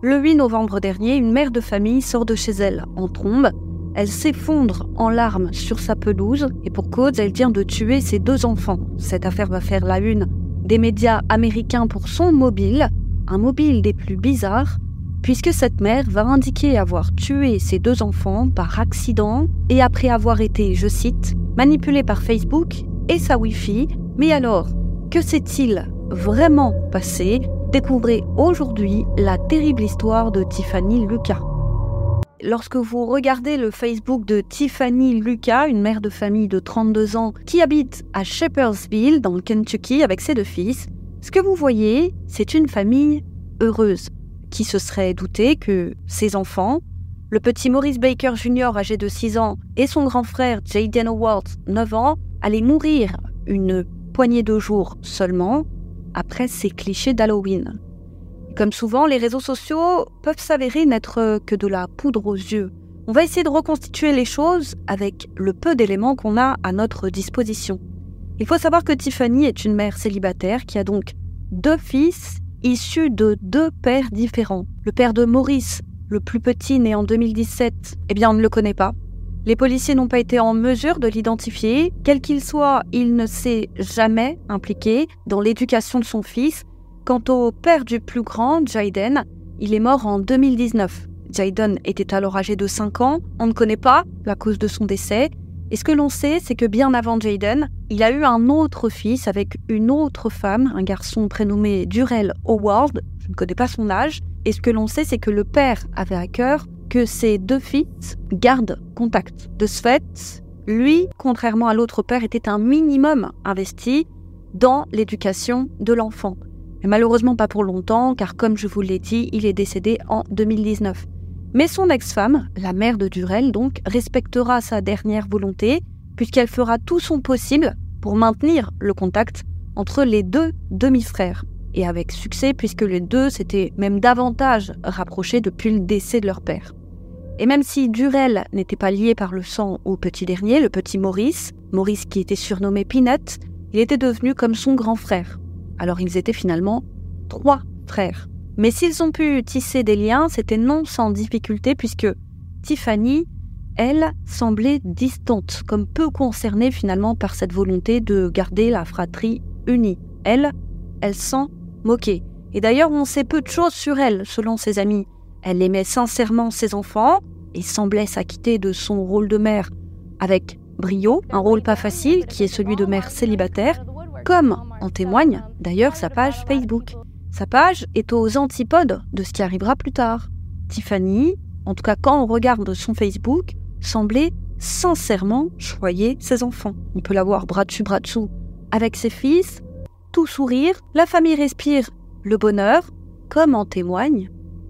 Le 8 novembre dernier, une mère de famille sort de chez elle en trombe. Elle s'effondre en larmes sur sa pelouse et pour cause, elle vient de tuer ses deux enfants. Cette affaire va faire la une des médias américains pour son mobile, un mobile des plus bizarres, puisque cette mère va indiquer avoir tué ses deux enfants par accident et après avoir été, je cite, manipulée par Facebook et sa Wi-Fi. Mais alors, que s'est-il vraiment passé? Découvrez aujourd'hui la terrible histoire de Tiffany Lucas. Lorsque vous regardez le Facebook de Tiffany Lucas, une mère de famille de 32 ans qui habite à Shepherdsville, dans le Kentucky, avec ses deux fils, ce que vous voyez, c'est une famille heureuse. Qui se serait douté que ses enfants, le petit Maurice Baker Jr. âgé de 6 ans et son grand frère Jaden Howard, 9 ans, allaient mourir une poignée de jours seulement après ces clichés d'Halloween. Comme souvent, les réseaux sociaux peuvent s'avérer n'être que de la poudre aux yeux. On va essayer de reconstituer les choses avec le peu d'éléments qu'on a à notre disposition. Il faut savoir que Tiffany est une mère célibataire qui a donc deux fils issus de deux pères différents. Le père de Maurice, le plus petit, né en 2017, eh bien on ne le connaît pas. Les policiers n'ont pas été en mesure de l'identifier. Quel qu'il soit, il ne s'est jamais impliqué dans l'éducation de son fils. Quant au père du plus grand, Jaden, il est mort en 2019. Jaden était alors âgé de 5 ans, on ne connaît pas la cause de son décès, et ce que l'on sait, c'est que bien avant Jaden, il a eu un autre fils avec une autre femme, un garçon prénommé Durell Howard, je ne connais pas son âge, et ce que l'on sait, c'est que le père avait à cœur que ses deux fils gardent contact. De ce fait, lui, contrairement à l'autre père, était un minimum investi dans l'éducation de l'enfant. Mais malheureusement pas pour longtemps, car comme je vous l'ai dit, il est décédé en 2019. Mais son ex-femme, la mère de Durel donc, respectera sa dernière volonté, puisqu'elle fera tout son possible pour maintenir le contact entre les deux demi-frères. Et avec succès, puisque les deux s'étaient même davantage rapprochés depuis le décès de leur père. Et même si Durel n'était pas lié par le sang au petit dernier, le petit Maurice, Maurice qui était surnommé Peanut, il était devenu comme son grand frère. Alors ils étaient finalement trois frères. Mais s'ils ont pu tisser des liens, c'était non sans difficulté puisque Tiffany, elle, semblait distante, comme peu concernée finalement par cette volonté de garder la fratrie unie. Elle, elle s'en moquait. Et d'ailleurs, on sait peu de choses sur elle, selon ses amis. Elle aimait sincèrement ses enfants et semblait s'acquitter de son rôle de mère avec brio, un rôle pas facile qui est celui de mère célibataire, comme en témoigne d'ailleurs sa page Facebook. Sa page est aux antipodes de ce qui arrivera plus tard. Tiffany, en tout cas quand on regarde son Facebook, semblait sincèrement choyer ses enfants. On peut la voir bras dessus, bras dessous avec ses fils, tout sourire, la famille respire le bonheur, comme en témoignent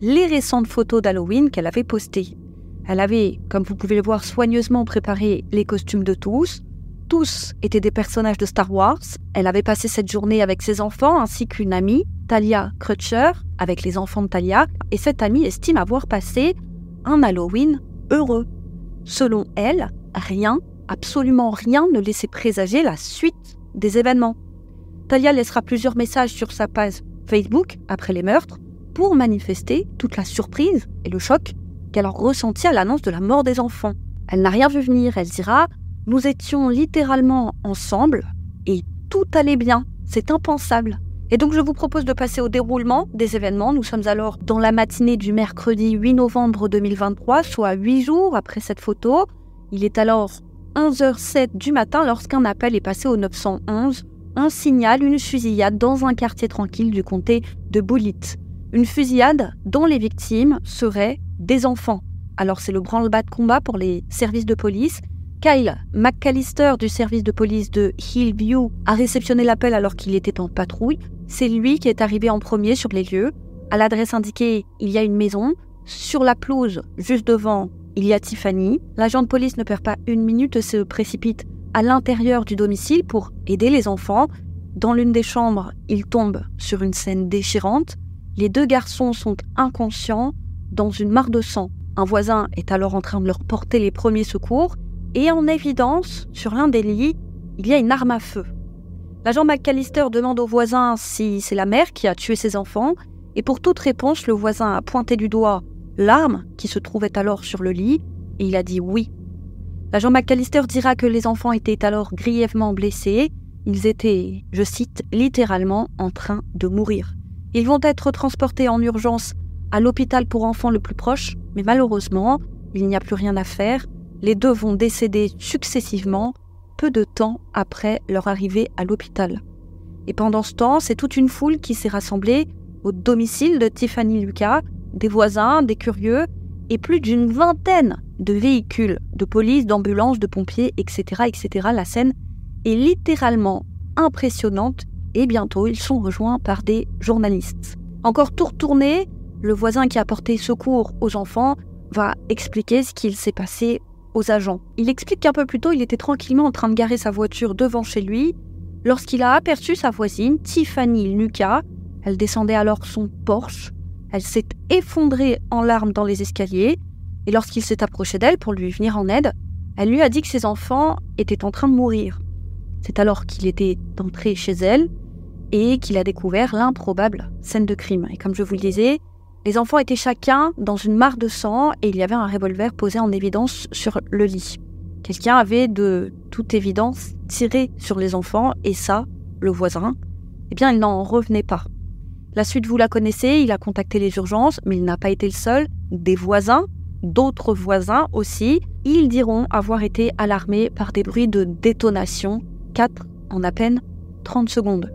les récentes photos d'Halloween qu'elle avait postées. Elle avait, comme vous pouvez le voir, soigneusement préparé les costumes de tous, tous étaient des personnages de Star Wars. Elle avait passé cette journée avec ses enfants ainsi qu'une amie, Talia Crutcher, avec les enfants de Talia, et cette amie estime avoir passé un Halloween heureux. Selon elle, rien, absolument rien ne laissait présager la suite des événements. Talia laissera plusieurs messages sur sa page Facebook après les meurtres pour manifester toute la surprise et le choc qu'elle a ressenti à l'annonce de la mort des enfants. Elle n'a rien vu venir, elle dira nous étions littéralement ensemble et tout allait bien. C'est impensable. Et donc je vous propose de passer au déroulement des événements. Nous sommes alors dans la matinée du mercredi 8 novembre 2023, soit 8 jours après cette photo. Il est alors 11h07 du matin lorsqu'un appel est passé au 911. Un signal, une fusillade dans un quartier tranquille du comté de Bullitt. Une fusillade dont les victimes seraient des enfants. Alors c'est le branle-bas de combat pour les services de police Kyle McAllister du service de police de Hillview a réceptionné l'appel alors qu'il était en patrouille. C'est lui qui est arrivé en premier sur les lieux. À l'adresse indiquée, il y a une maison. Sur la pelouse, juste devant, il y a Tiffany. L'agent de police ne perd pas une minute et se précipite à l'intérieur du domicile pour aider les enfants. Dans l'une des chambres, il tombe sur une scène déchirante. Les deux garçons sont inconscients dans une mare de sang. Un voisin est alors en train de leur porter les premiers secours et en évidence, sur l'un des lits, il y a une arme à feu. L'agent McAllister demande au voisin si c'est la mère qui a tué ses enfants, Et pour toute réponse, le voisin a pointé du doigt l'arme qui se trouvait alors sur le lit et il a dit oui. L'agent McAllister dira que les enfants étaient alors grièvement blessés. Ils étaient, je cite, littéralement en train de mourir. Ils vont être transportés en urgence à l'hôpital pour enfants le plus proche, mais malheureusement, il n'y a plus rien à faire. Les deux vont décéder successivement peu de temps après leur arrivée à l'hôpital. Et pendant ce temps, c'est toute une foule qui s'est rassemblée au domicile de Tiffany Lucas, des voisins, des curieux, et plus d'une vingtaine de véhicules de police, d'ambulances, de pompiers, etc., etc. La scène est littéralement impressionnante et bientôt ils sont rejoints par des journalistes. Encore tout retourné, le voisin qui a porté secours aux enfants va expliquer ce qu'il s'est passé aux agents. Il explique qu'un peu plus tôt, il était tranquillement en train de garer sa voiture devant chez lui lorsqu'il a aperçu sa voisine, Tiffany Lucas. Elle descendait alors son Porsche. Elle s'est effondrée en larmes dans les escaliers et lorsqu'il s'est approché d'elle pour lui venir en aide, elle lui a dit que ses enfants étaient en train de mourir. C'est alors qu'il était entré chez elle et qu'il a découvert l'improbable scène de crime. Et comme je vous le disais, les enfants étaient chacun dans une mare de sang et il y avait un revolver posé en évidence sur le lit. Quelqu'un avait de toute évidence tiré sur les enfants et ça, le voisin, eh bien, il n'en revenait pas. La suite, vous la connaissez, il a contacté les urgences, mais il n'a pas été le seul. Des voisins, d'autres voisins aussi, ils diront avoir été alarmés par des bruits de détonation, 4 en à peine 30 secondes.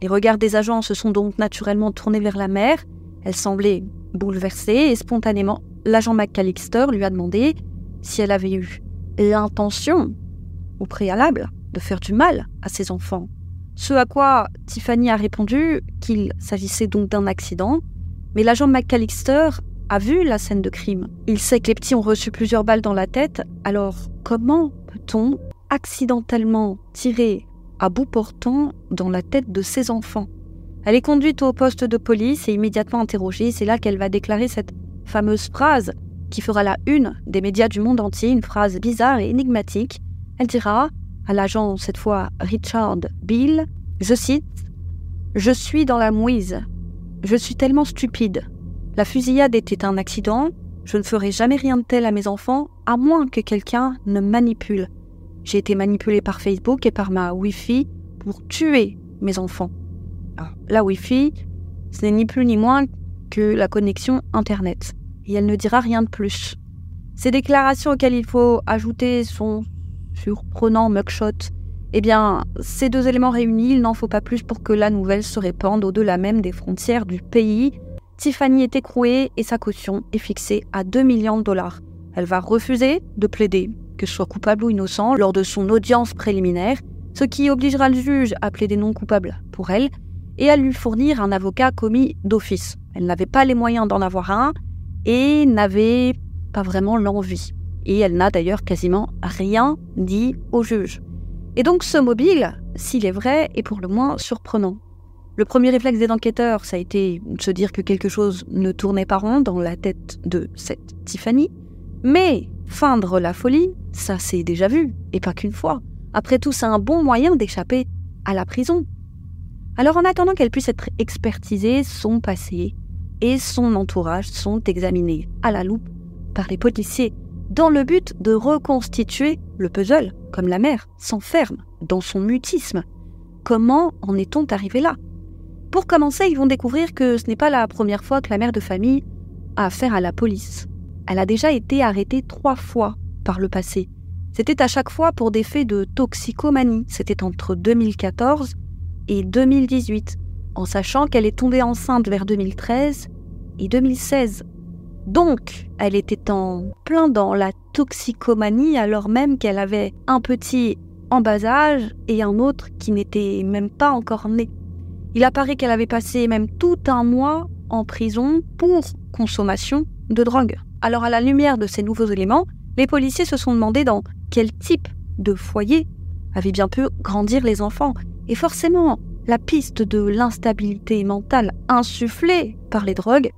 Les regards des agents se sont donc naturellement tournés vers la mère, elle semblait bouleversée et spontanément, l'agent McAllister lui a demandé si elle avait eu l'intention, au préalable, de faire du mal à ses enfants. Ce à quoi Tiffany a répondu qu'il s'agissait donc d'un accident, mais l'agent McAllister a vu la scène de crime. Il sait que les petits ont reçu plusieurs balles dans la tête, alors comment peut-on accidentellement tirer à bout portant dans la tête de ses enfants elle est conduite au poste de police et immédiatement interrogée. C'est là qu'elle va déclarer cette fameuse phrase qui fera la une des médias du monde entier, une phrase bizarre et énigmatique. Elle dira à l'agent, cette fois Richard Bill, je cite Je suis dans la mouise. Je suis tellement stupide. La fusillade était un accident. Je ne ferai jamais rien de tel à mes enfants, à moins que quelqu'un ne manipule. J'ai été manipulée par Facebook et par ma Wi-Fi pour tuer mes enfants. Ah. La Wi-Fi, ce n'est ni plus ni moins que la connexion Internet. Et elle ne dira rien de plus. Ces déclarations auxquelles il faut ajouter son surprenant mugshot, eh bien, ces deux éléments réunis, il n'en faut pas plus pour que la nouvelle se répande au-delà même des frontières du pays. Tiffany est écrouée et sa caution est fixée à 2 millions de dollars. Elle va refuser de plaider, que ce soit coupable ou innocent, lors de son audience préliminaire, ce qui obligera le juge à plaider non coupable pour elle et à lui fournir un avocat commis d'office. Elle n'avait pas les moyens d'en avoir un et n'avait pas vraiment l'envie. Et elle n'a d'ailleurs quasiment rien dit au juge. Et donc ce mobile, s'il est vrai, est pour le moins surprenant. Le premier réflexe des enquêteurs, ça a été de se dire que quelque chose ne tournait pas rond dans la tête de cette Tiffany. Mais feindre la folie, ça s'est déjà vu, et pas qu'une fois. Après tout, c'est un bon moyen d'échapper à la prison. Alors en attendant qu'elle puisse être expertisée, son passé et son entourage sont examinés à la loupe par les policiers dans le but de reconstituer le puzzle, comme la mère s'enferme dans son mutisme. Comment en est-on arrivé là? Pour commencer, ils vont découvrir que ce n'est pas la première fois que la mère de famille a affaire à la police. Elle a déjà été arrêtée trois fois par le passé. C'était à chaque fois pour des faits de toxicomanie. C'était entre 2014 et 2018, en sachant qu'elle est tombée enceinte vers 2013 et 2016. Donc, elle était en plein dans la toxicomanie alors même qu'elle avait un petit en bas âge et un autre qui n'était même pas encore né. Il apparaît qu'elle avait passé même tout un mois en prison pour consommation de drogue. Alors à la lumière de ces nouveaux éléments, les policiers se sont demandé dans quel type de foyer avait bien pu grandir les enfants et forcément, la piste de l'instabilité mentale insufflée par les drogues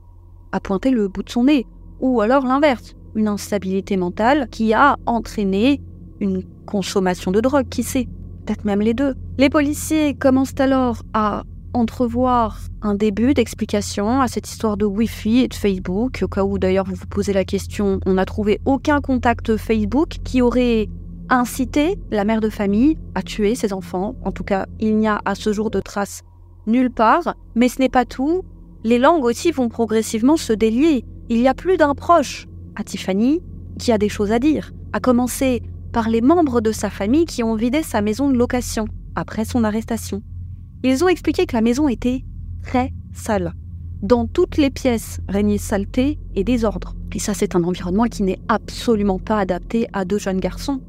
a pointé le bout de son nez. Ou alors l'inverse, une instabilité mentale qui a entraîné une consommation de drogue, qui sait Peut-être même les deux. Les policiers commencent alors à entrevoir un début d'explication à cette histoire de Wi-Fi et de Facebook. Au cas où d'ailleurs vous vous posez la question, on n'a trouvé aucun contact Facebook qui aurait incité la mère de famille à tuer ses enfants. En tout cas, il n'y a à ce jour de traces nulle part. Mais ce n'est pas tout. Les langues aussi vont progressivement se délier. Il y a plus d'un proche à Tiffany qui a des choses à dire, à commencer par les membres de sa famille qui ont vidé sa maison de location après son arrestation. Ils ont expliqué que la maison était très sale. Dans toutes les pièces régnait saleté et désordre. Et ça, c'est un environnement qui n'est absolument pas adapté à deux jeunes garçons.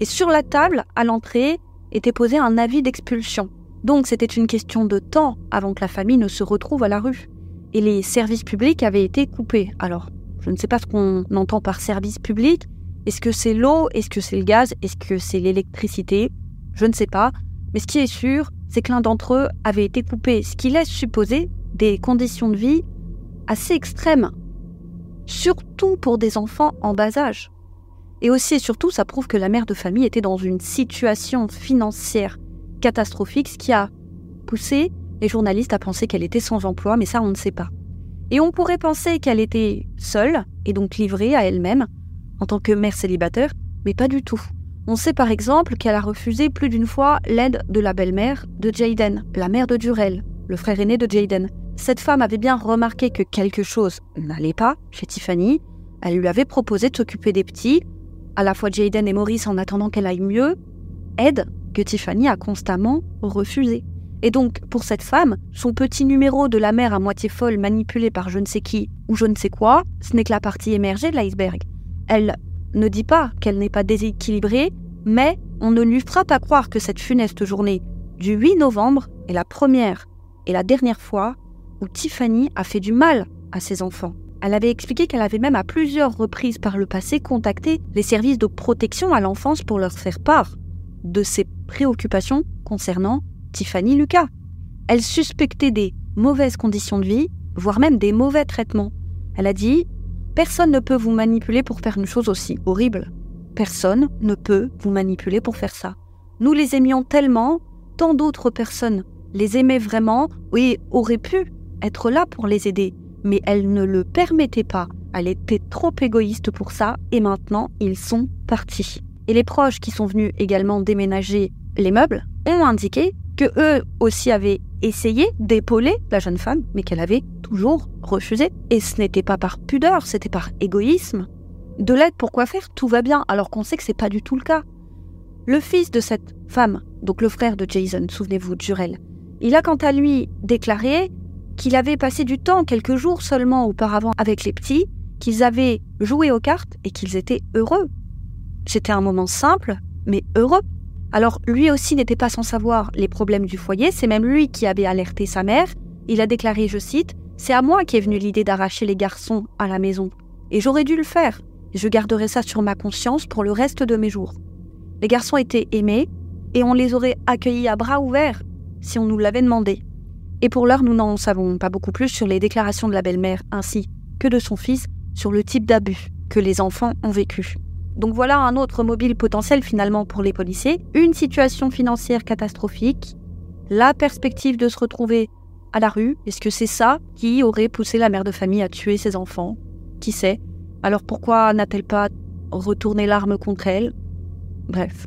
Et sur la table, à l'entrée, était posé un avis d'expulsion. Donc c'était une question de temps avant que la famille ne se retrouve à la rue. Et les services publics avaient été coupés. Alors, je ne sais pas ce qu'on entend par service public. Est-ce que c'est l'eau? Est-ce que c'est le gaz? Est-ce que c'est l'électricité? Je ne sais pas. Mais ce qui est sûr, c'est que d'entre eux avait été coupé, ce qui laisse supposer des conditions de vie assez extrêmes, surtout pour des enfants en bas âge. Et aussi et surtout, ça prouve que la mère de famille était dans une situation financière catastrophique, ce qui a poussé les journalistes à penser qu'elle était sans emploi, mais ça on ne sait pas. Et on pourrait penser qu'elle était seule, et donc livrée à elle-même, en tant que mère célibataire, mais pas du tout. On sait par exemple qu'elle a refusé plus d'une fois l'aide de la belle-mère de Jaden, la mère de Durell, le frère aîné de Jaden. Cette femme avait bien remarqué que quelque chose n'allait pas chez Tiffany. Elle lui avait proposé de s'occuper des petits, à la fois Jaden et Maurice en attendant qu'elle aille mieux, aide que Tiffany a constamment refusé. Et donc, pour cette femme, son petit numéro de la mère à moitié folle manipulée par je ne sais qui ou je ne sais quoi, ce n'est que la partie émergée de l'iceberg. Elle ne dit pas qu'elle n'est pas déséquilibrée, mais on ne lui fera pas croire que cette funeste journée du 8 novembre est la première et la dernière fois où Tiffany a fait du mal à ses enfants. Elle avait expliqué qu'elle avait même à plusieurs reprises par le passé contacté les services de protection à l'enfance pour leur faire part de ses préoccupations concernant Tiffany Lucas. Elle suspectait des mauvaises conditions de vie, voire même des mauvais traitements. Elle a dit Personne ne peut vous manipuler pour faire une chose aussi horrible. Personne ne peut vous manipuler pour faire ça. Nous les aimions tellement, tant d'autres personnes les aimaient vraiment et auraient pu être là pour les aider, mais elles ne le permettaient pas. Elle était trop égoïste pour ça et maintenant ils sont partis. Et les proches qui sont venus également déménager les meubles ont indiqué que eux aussi avaient essayé d'épauler la jeune femme, mais qu'elle avait toujours refusé. Et ce n'était pas par pudeur, c'était par égoïsme. De l'aide pour quoi faire, tout va bien, alors qu'on sait que c'est pas du tout le cas. Le fils de cette femme, donc le frère de Jason, souvenez-vous, Jurel, il a quant à lui déclaré qu'il avait passé du temps quelques jours seulement auparavant avec les petits, qu'ils avaient joué aux cartes et qu'ils étaient heureux. C'était un moment simple, mais heureux. Alors lui aussi n'était pas sans savoir les problèmes du foyer, c'est même lui qui avait alerté sa mère. Il a déclaré, je cite, C'est à moi qui est venue l'idée d'arracher les garçons à la maison. Et j'aurais dû le faire. Je garderai ça sur ma conscience pour le reste de mes jours. Les garçons étaient aimés et on les aurait accueillis à bras ouverts si on nous l'avait demandé. Et pour l'heure, nous n'en savons pas beaucoup plus sur les déclarations de la belle-mère ainsi que de son fils sur le type d'abus que les enfants ont vécu. Donc voilà un autre mobile potentiel finalement pour les policiers. Une situation financière catastrophique, la perspective de se retrouver à la rue. Est-ce que c'est ça qui aurait poussé la mère de famille à tuer ses enfants? Qui sait? Alors pourquoi n'a-t-elle pas retourné l'arme contre elle? Bref.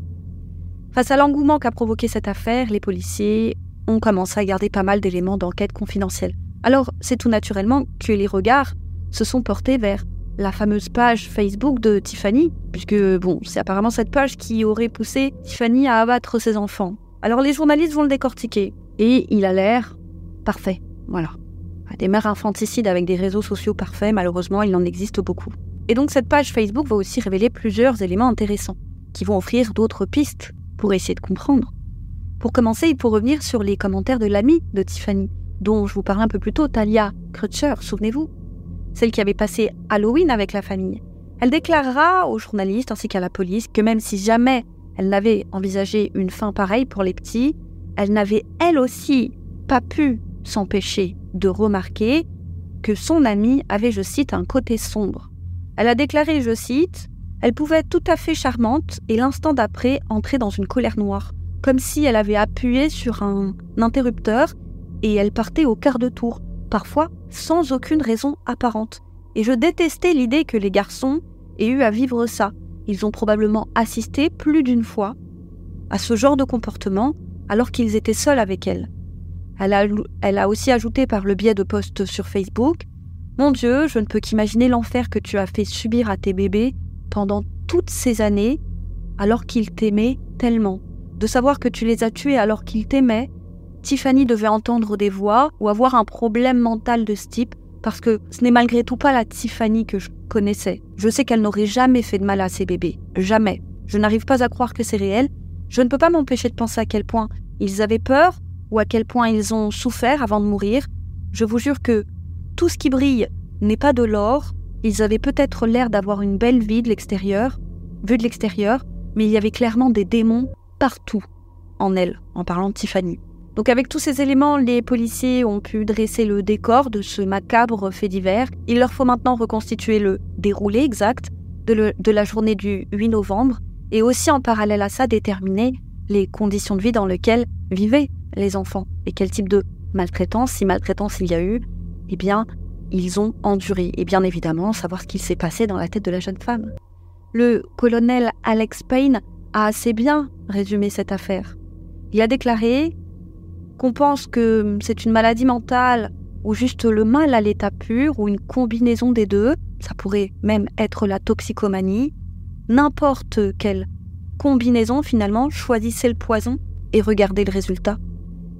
Face à l'engouement qu'a provoqué cette affaire, les policiers ont commencé à garder pas mal d'éléments d'enquête confidentiels. Alors c'est tout naturellement que les regards se sont portés vers la fameuse page Facebook de Tiffany, puisque bon, c'est apparemment cette page qui aurait poussé Tiffany à abattre ses enfants. Alors les journalistes vont le décortiquer, et il a l'air parfait, voilà. Des mères infanticides avec des réseaux sociaux parfaits, malheureusement, il en existe beaucoup. Et donc cette page Facebook va aussi révéler plusieurs éléments intéressants, qui vont offrir d'autres pistes pour essayer de comprendre. Pour commencer, il faut revenir sur les commentaires de l'amie de Tiffany, dont je vous parlais un peu plus tôt, Talia Crutcher, souvenez-vous? Celle qui avait passé Halloween avec la famille. Elle déclarera aux journalistes ainsi qu'à la police que même si jamais elle n'avait envisagé une fin pareille pour les petits, elle n'avait elle aussi pas pu s'empêcher de remarquer que son amie avait, je cite, un côté sombre. Elle a déclaré, je cite, Elle pouvait être tout à fait charmante et l'instant d'après entrer dans une colère noire, comme si elle avait appuyé sur un interrupteur et elle partait au quart de tour, parfois sans aucune raison apparente. Et je détestais l'idée que les garçons aient eu à vivre ça. Ils ont probablement assisté plus d'une fois à ce genre de comportement alors qu'ils étaient seuls avec elle. Elle a, aussi ajouté par le biais de posts sur Facebook Mon Dieu, je ne peux qu'imaginer l'enfer que tu as fait subir à tes bébés pendant toutes ces années alors qu'ils t'aimaient tellement. De savoir que tu les as tués alors qu'ils t'aimaient, Tiffany devait entendre des voix ou avoir un problème mental de ce type parce que ce n'est malgré tout pas la Tiffany que je connaissais. Je sais qu'elle n'aurait jamais fait de mal à ses bébés. Jamais. Je n'arrive pas à croire que c'est réel. Je ne peux pas m'empêcher de penser à quel point ils avaient peur ou à quel point ils ont souffert avant de mourir. Je vous jure que tout ce qui brille n'est pas de l'or. Ils avaient peut-être l'air d'avoir une belle vie de l'extérieur, vue de l'extérieur, mais il y avait clairement des démons partout en elle, en parlant de Tiffany. Donc avec tous ces éléments, les policiers ont pu dresser le décor de ce macabre fait divers. Il leur faut maintenant reconstituer le déroulé exact de, la journée du 8 novembre et aussi en parallèle à ça déterminer les conditions de vie dans lesquelles vivaient les enfants et quel type de maltraitance, si maltraitance il y a eu, eh bien, ils ont enduré. Et bien évidemment, savoir ce qu'il s'est passé dans la tête de la jeune femme. Le colonel Alex Payne a assez bien résumé cette affaire. Il a déclaré qu'on pense que c'est une maladie mentale ou juste le mal à l'état pur ou une combinaison des deux, ça pourrait même être la toxicomanie, n'importe quelle combinaison finalement, choisissez le poison et regardez le résultat.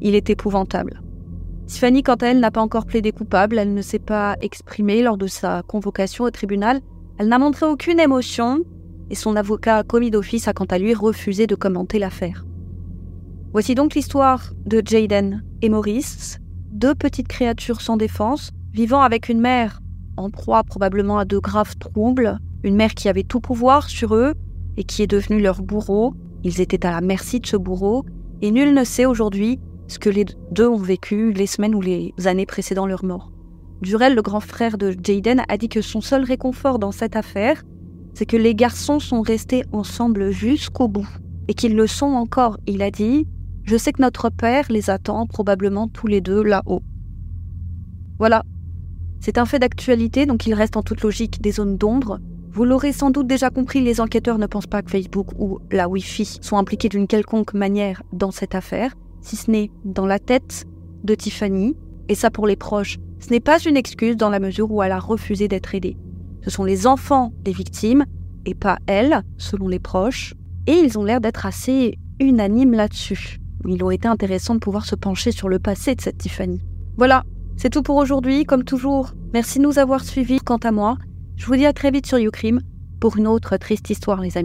Il est épouvantable. Tiffany, quant à elle, n'a pas encore plaidé coupable, elle ne s'est pas exprimée lors de sa convocation au tribunal, elle n'a montré aucune émotion, et son avocat commis d'office a quant à lui refusé de commenter l'affaire. Voici donc l'histoire de Jaden et Maurice, deux petites créatures sans défense, vivant avec une mère en proie probablement à de graves troubles, une mère qui avait tout pouvoir sur eux et qui est devenue leur bourreau. Ils étaient à la merci de ce bourreau, et nul ne sait aujourd'hui ce que les deux ont vécu les semaines ou les années précédant leur mort. Durel, le grand frère de Jaden, a dit que son seul réconfort dans cette affaire, c'est que les garçons sont restés ensemble jusqu'au bout, et qu'ils le sont encore. Il a dit je sais que notre Père les attend probablement tous les deux là-haut. Voilà. C'est un fait d'actualité, donc il reste en toute logique des zones d'ombre. Vous l'aurez sans doute déjà compris, les enquêteurs ne pensent pas que Facebook ou la Wi-Fi sont impliqués d'une quelconque manière dans cette affaire, si ce n'est dans la tête de Tiffany. Et ça pour les proches, ce n'est pas une excuse dans la mesure où elle a refusé d'être aidée. Ce sont les enfants des victimes et pas elle, selon les proches. Et ils ont l'air d'être assez unanimes là-dessus il aurait été intéressant de pouvoir se pencher sur le passé de cette Tiffany. Voilà, c'est tout pour aujourd'hui. Comme toujours, merci de nous avoir suivis. Quant à moi, je vous dis à très vite sur YouCrime pour une autre triste histoire, les amis.